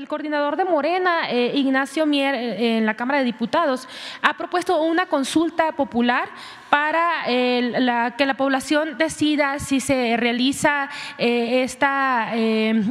el coordinador de Morena, eh, Ignacio Mier, eh, en la Cámara de Diputados, ha propuesto una consulta popular para eh, la, que la población decida si se realiza esta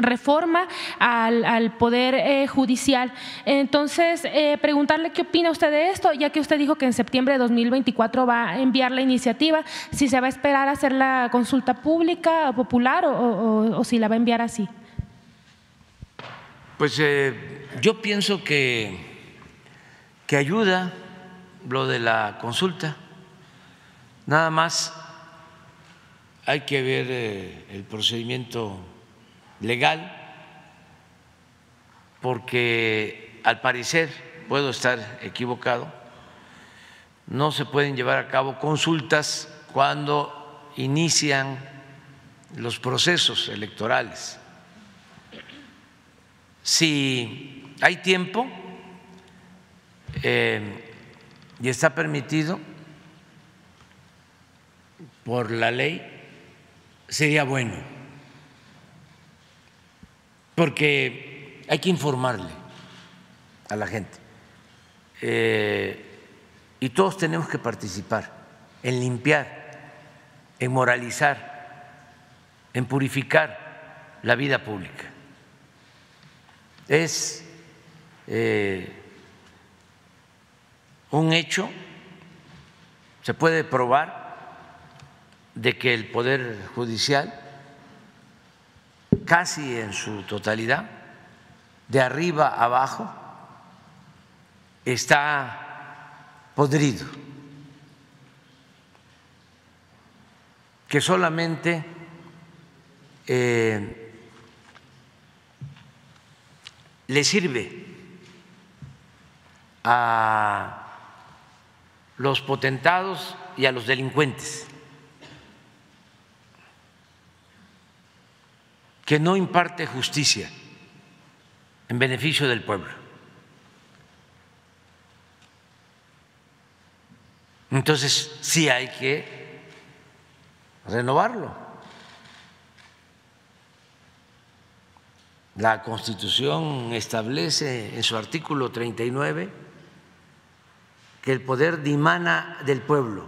reforma al, Poder Judicial. Entonces, preguntarle qué opina usted de esto, ya que usted dijo que en septiembre de 2024 va a enviar la iniciativa, si se va a esperar a hacer la consulta pública, popular o, o, o si la va a enviar así. Pues eh, yo pienso que, que ayuda lo de la consulta. Nada más hay que ver eh, el procedimiento legal porque al parecer, puedo estar equivocado, no se pueden llevar a cabo consultas cuando inician los procesos electorales si hay tiempo eh, y está permitido por la ley, sería bueno, porque hay que informarle a la gente. Eh, y todos tenemos que participar en limpiar, en moralizar, en purificar la vida pública es eh, un hecho, se puede probar de que el Poder Judicial, casi en su totalidad, de arriba abajo, está podrido, que solamente eh, le sirve a los potentados y a los delincuentes, que no imparte justicia en beneficio del pueblo. Entonces sí hay que renovarlo. La Constitución establece en su artículo 39 que el poder dimana del pueblo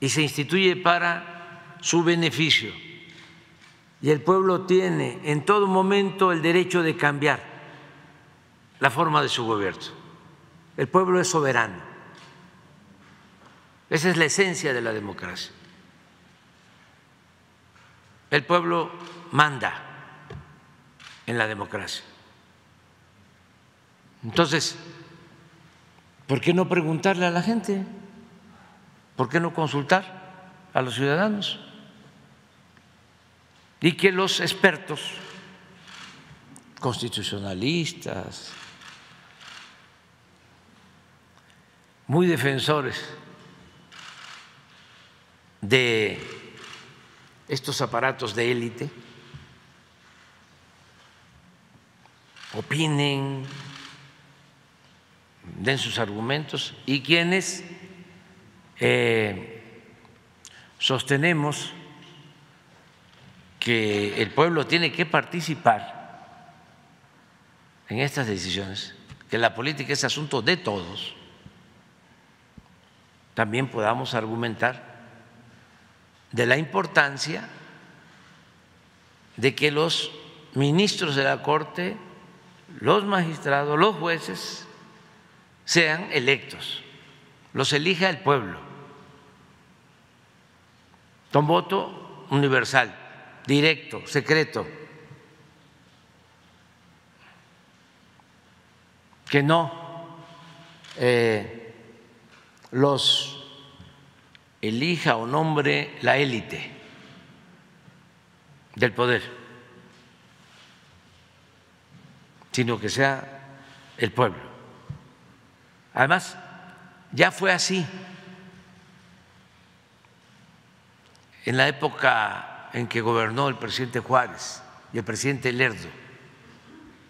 y se instituye para su beneficio. Y el pueblo tiene en todo momento el derecho de cambiar la forma de su gobierno. El pueblo es soberano. Esa es la esencia de la democracia. El pueblo manda en la democracia. Entonces, ¿por qué no preguntarle a la gente? ¿Por qué no consultar a los ciudadanos? Y que los expertos constitucionalistas, muy defensores de estos aparatos de élite, opinen, den sus argumentos. Y quienes eh, sostenemos que el pueblo tiene que participar en estas decisiones, que la política es asunto de todos, también podamos argumentar de la importancia de que los ministros de la Corte los magistrados, los jueces sean electos, los elija el pueblo, con voto universal, directo, secreto, que no eh, los elija o nombre la élite del poder. Sino que sea el pueblo. Además, ya fue así. En la época en que gobernó el presidente Juárez y el presidente Lerdo,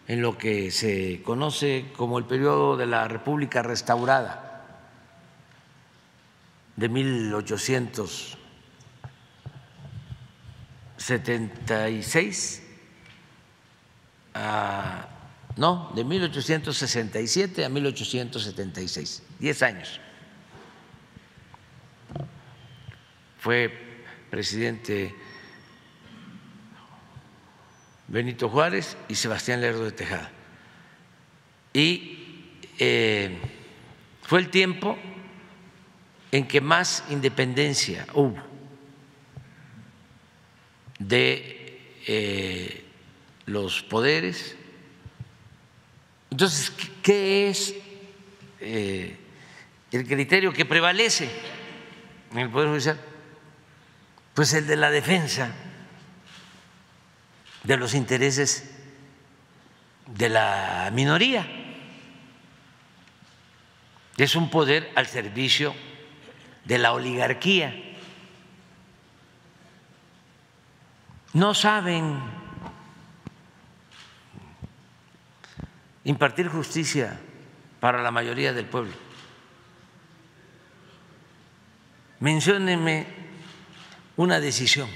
en lo que se conoce como el periodo de la República Restaurada de 1876 a, no, de 1867 a 1876, 10 años. Fue presidente Benito Juárez y Sebastián Lerdo de Tejada. Y eh, fue el tiempo en que más independencia hubo de eh, los poderes. Entonces, ¿qué es eh, el criterio que prevalece en el Poder Judicial? Pues el de la defensa de los intereses de la minoría. Es un poder al servicio de la oligarquía. No saben impartir justicia para la mayoría del pueblo. Menciónenme una decisión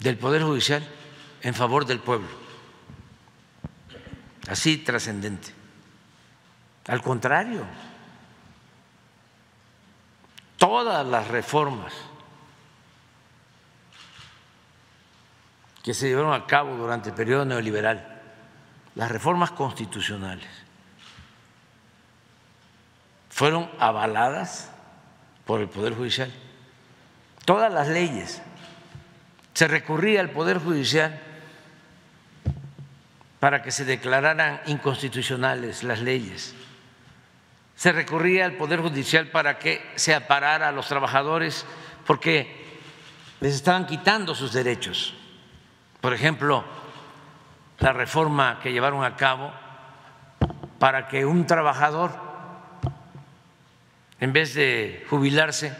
del Poder Judicial en favor del pueblo, así trascendente. Al contrario, todas las reformas que se llevaron a cabo durante el periodo neoliberal, las reformas constitucionales, fueron avaladas por el Poder Judicial. Todas las leyes. Se recurría al Poder Judicial para que se declararan inconstitucionales las leyes. Se recurría al Poder Judicial para que se aparara a los trabajadores porque les estaban quitando sus derechos. Por ejemplo, la reforma que llevaron a cabo para que un trabajador, en vez de jubilarse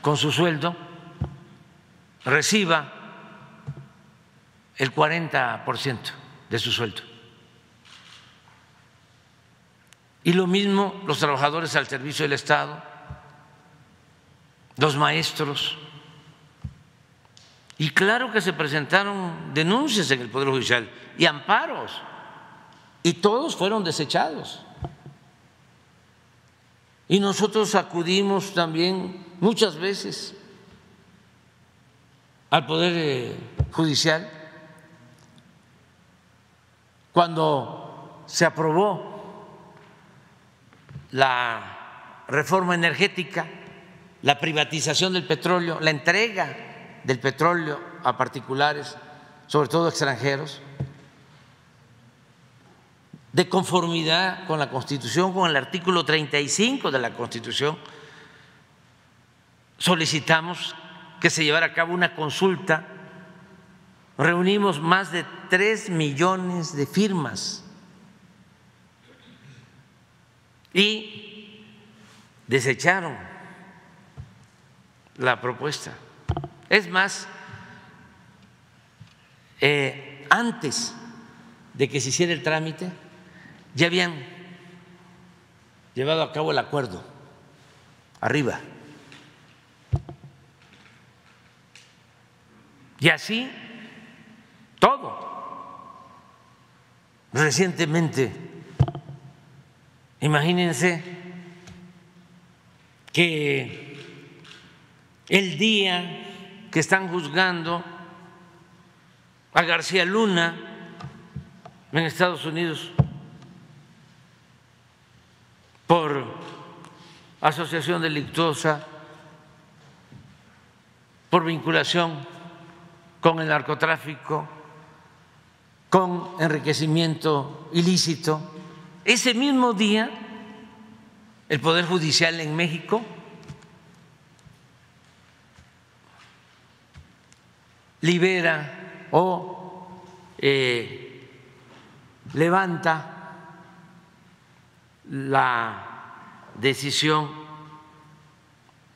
con su sueldo, reciba el 40% de su sueldo. Y lo mismo los trabajadores al servicio del Estado, los maestros, y claro que se presentaron denuncias en el Poder Judicial y amparos, y todos fueron desechados. Y nosotros acudimos también muchas veces al Poder eh, Judicial cuando se aprobó la reforma energética, la privatización del petróleo, la entrega del petróleo a particulares, sobre todo extranjeros, de conformidad con la Constitución, con el artículo 35 de la Constitución, solicitamos que se llevara a cabo una consulta, reunimos más de tres millones de firmas y desecharon la propuesta. Es más, eh, antes de que se hiciera el trámite, ya habían llevado a cabo el acuerdo arriba. Y así todo. Recientemente, imagínense que el día que están juzgando a García Luna en Estados Unidos por asociación delictuosa, por vinculación con el narcotráfico, con enriquecimiento ilícito. Ese mismo día, el Poder Judicial en México libera o eh, levanta la decisión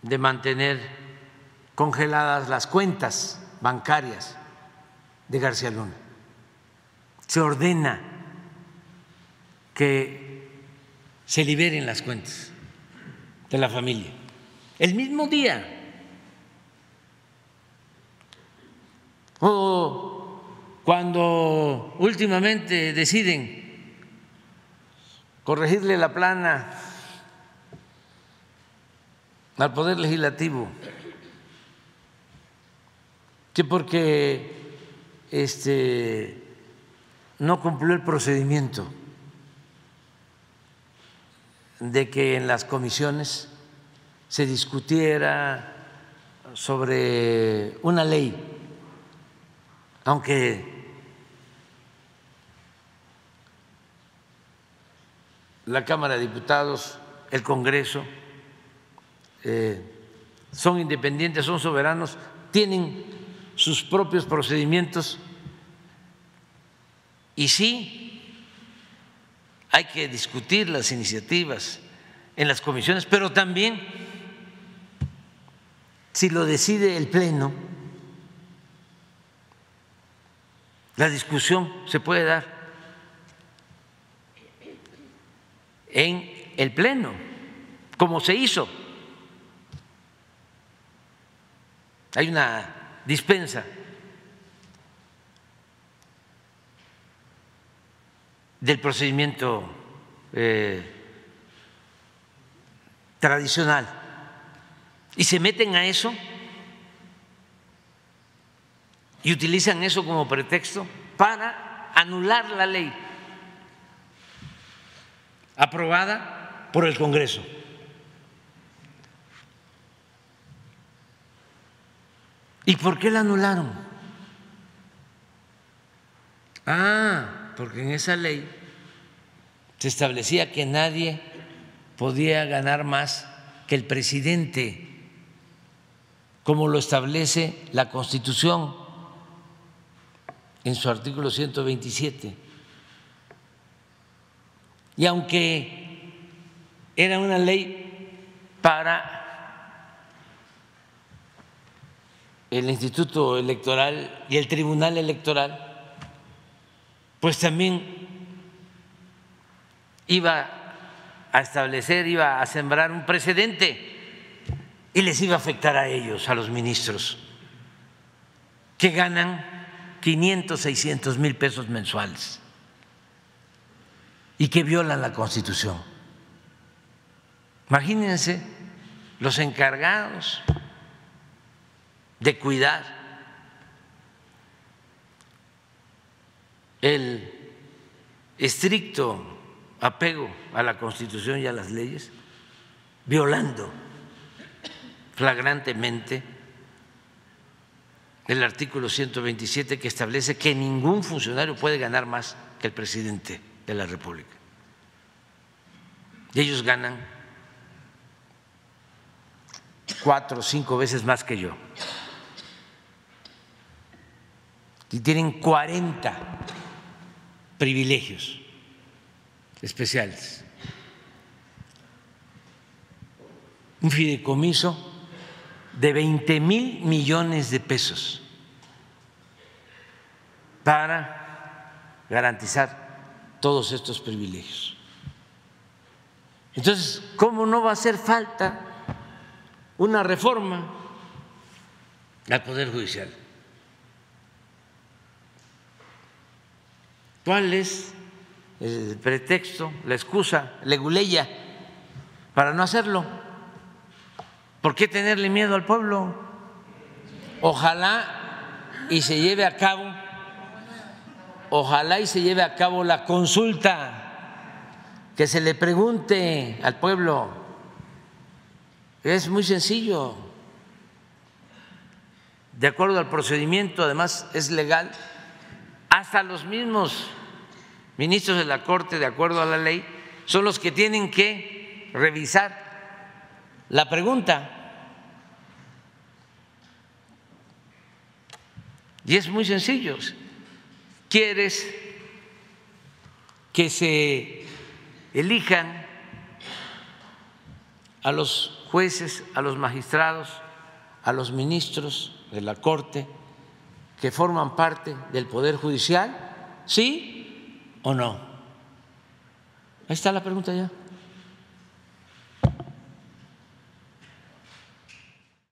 de mantener congeladas las cuentas bancarias de García Luna. Se ordena que se liberen las cuentas de la familia. El mismo día o cuando últimamente deciden corregirle la plana al Poder Legislativo, que porque este, no cumplió el procedimiento de que en las comisiones se discutiera sobre una ley, aunque la Cámara de Diputados, el Congreso, eh, son independientes, son soberanos, tienen sus propios procedimientos. Y sí hay que discutir las iniciativas en las comisiones, pero también si lo decide el Pleno, la discusión se puede dar en el Pleno, como se hizo. Hay una dispensa del procedimiento eh, tradicional y se meten a eso y utilizan eso como pretexto para anular la ley aprobada por el Congreso. ¿Y por qué la anularon? Ah, porque en esa ley se establecía que nadie podía ganar más que el presidente como lo establece la Constitución en su artículo 127. Y aunque era una ley para el Instituto Electoral y el Tribunal Electoral, pues también iba a establecer, iba a sembrar un precedente y les iba a afectar a ellos, a los ministros, que ganan 500, 600 mil pesos mensuales y que violan la Constitución. Imagínense los encargados de cuidar el estricto apego a la Constitución y a las leyes, violando flagrantemente el artículo 127 que establece que ningún funcionario puede ganar más que el presidente de la República. Y ellos ganan cuatro o cinco veces más que yo. Y tienen 40 privilegios especiales. Un fideicomiso de 20 mil millones de pesos para garantizar todos estos privilegios. Entonces, ¿cómo no va a hacer falta una reforma al Poder Judicial? ¿Cuál es el pretexto, la excusa, la leguleya para no hacerlo? ¿Por qué tenerle miedo al pueblo? Ojalá y se lleve a cabo, ojalá y se lleve a cabo la consulta, que se le pregunte al pueblo. Es muy sencillo. De acuerdo al procedimiento, además es legal, hasta los mismos ministros de la Corte, de acuerdo a la ley, son los que tienen que revisar la pregunta. Y es muy sencillo. ¿Quieres que se elijan a los jueces, a los magistrados, a los ministros de la Corte que forman parte del Poder Judicial? ¿Sí o no? Ahí está la pregunta ya.